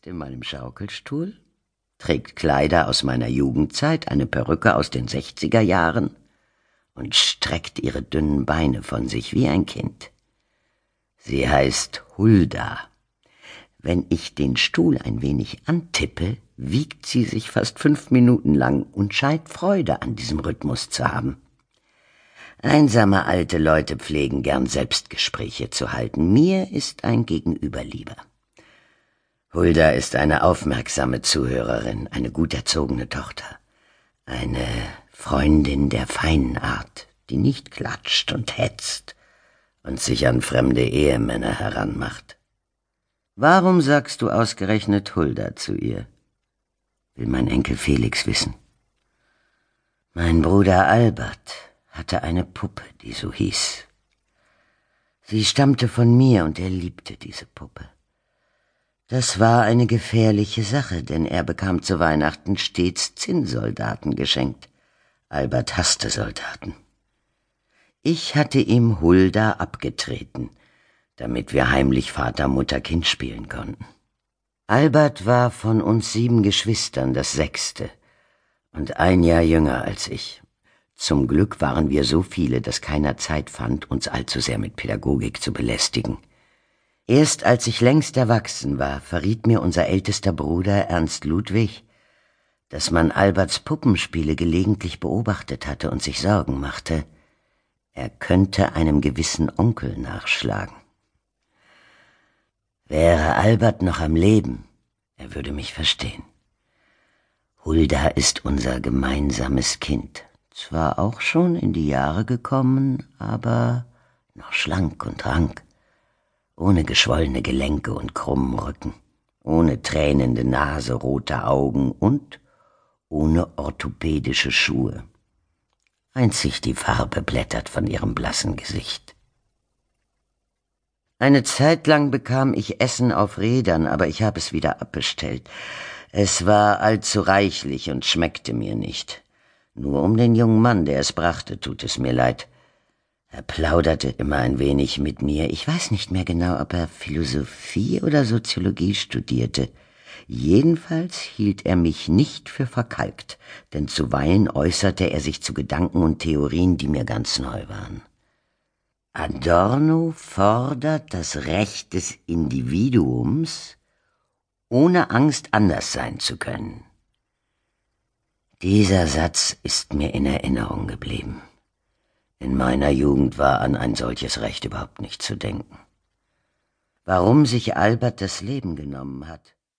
sitzt in meinem Schaukelstuhl, trägt Kleider aus meiner Jugendzeit, eine Perücke aus den sechziger Jahren und streckt ihre dünnen Beine von sich wie ein Kind. Sie heißt Hulda. Wenn ich den Stuhl ein wenig antippe, wiegt sie sich fast fünf Minuten lang und scheint Freude an diesem Rhythmus zu haben. Einsame alte Leute pflegen gern Selbstgespräche zu halten. Mir ist ein Gegenüber lieber. Hulda ist eine aufmerksame Zuhörerin, eine gut erzogene Tochter, eine Freundin der feinen Art, die nicht klatscht und hetzt und sich an fremde Ehemänner heranmacht. Warum sagst du ausgerechnet Hulda zu ihr? will mein Enkel Felix wissen. Mein Bruder Albert hatte eine Puppe, die so hieß. Sie stammte von mir und er liebte diese Puppe. Das war eine gefährliche Sache, denn er bekam zu Weihnachten stets Zinnsoldaten geschenkt. Albert hasste Soldaten. Ich hatte ihm Hulda abgetreten, damit wir heimlich Vater, Mutter, Kind spielen konnten. Albert war von uns sieben Geschwistern das sechste und ein Jahr jünger als ich. Zum Glück waren wir so viele, dass keiner Zeit fand, uns allzu sehr mit Pädagogik zu belästigen. Erst als ich längst erwachsen war, verriet mir unser ältester Bruder Ernst Ludwig, dass man Alberts Puppenspiele gelegentlich beobachtet hatte und sich Sorgen machte, er könnte einem gewissen Onkel nachschlagen. Wäre Albert noch am Leben, er würde mich verstehen. Hulda ist unser gemeinsames Kind zwar auch schon in die Jahre gekommen, aber noch schlank und rank, ohne geschwollene Gelenke und krummen Rücken, ohne tränende Nase, rote Augen und ohne orthopädische Schuhe. Einzig die Farbe blättert von ihrem blassen Gesicht. Eine Zeit lang bekam ich Essen auf Rädern, aber ich habe es wieder abbestellt. Es war allzu reichlich und schmeckte mir nicht. Nur um den jungen Mann, der es brachte, tut es mir leid. Er plauderte immer ein wenig mit mir. Ich weiß nicht mehr genau, ob er Philosophie oder Soziologie studierte. Jedenfalls hielt er mich nicht für verkalkt, denn zuweilen äußerte er sich zu Gedanken und Theorien, die mir ganz neu waren. Adorno fordert das Recht des Individuums, ohne Angst anders sein zu können. Dieser Satz ist mir in Erinnerung geblieben. In meiner Jugend war an ein solches Recht überhaupt nicht zu denken. Warum sich Albert das Leben genommen hat,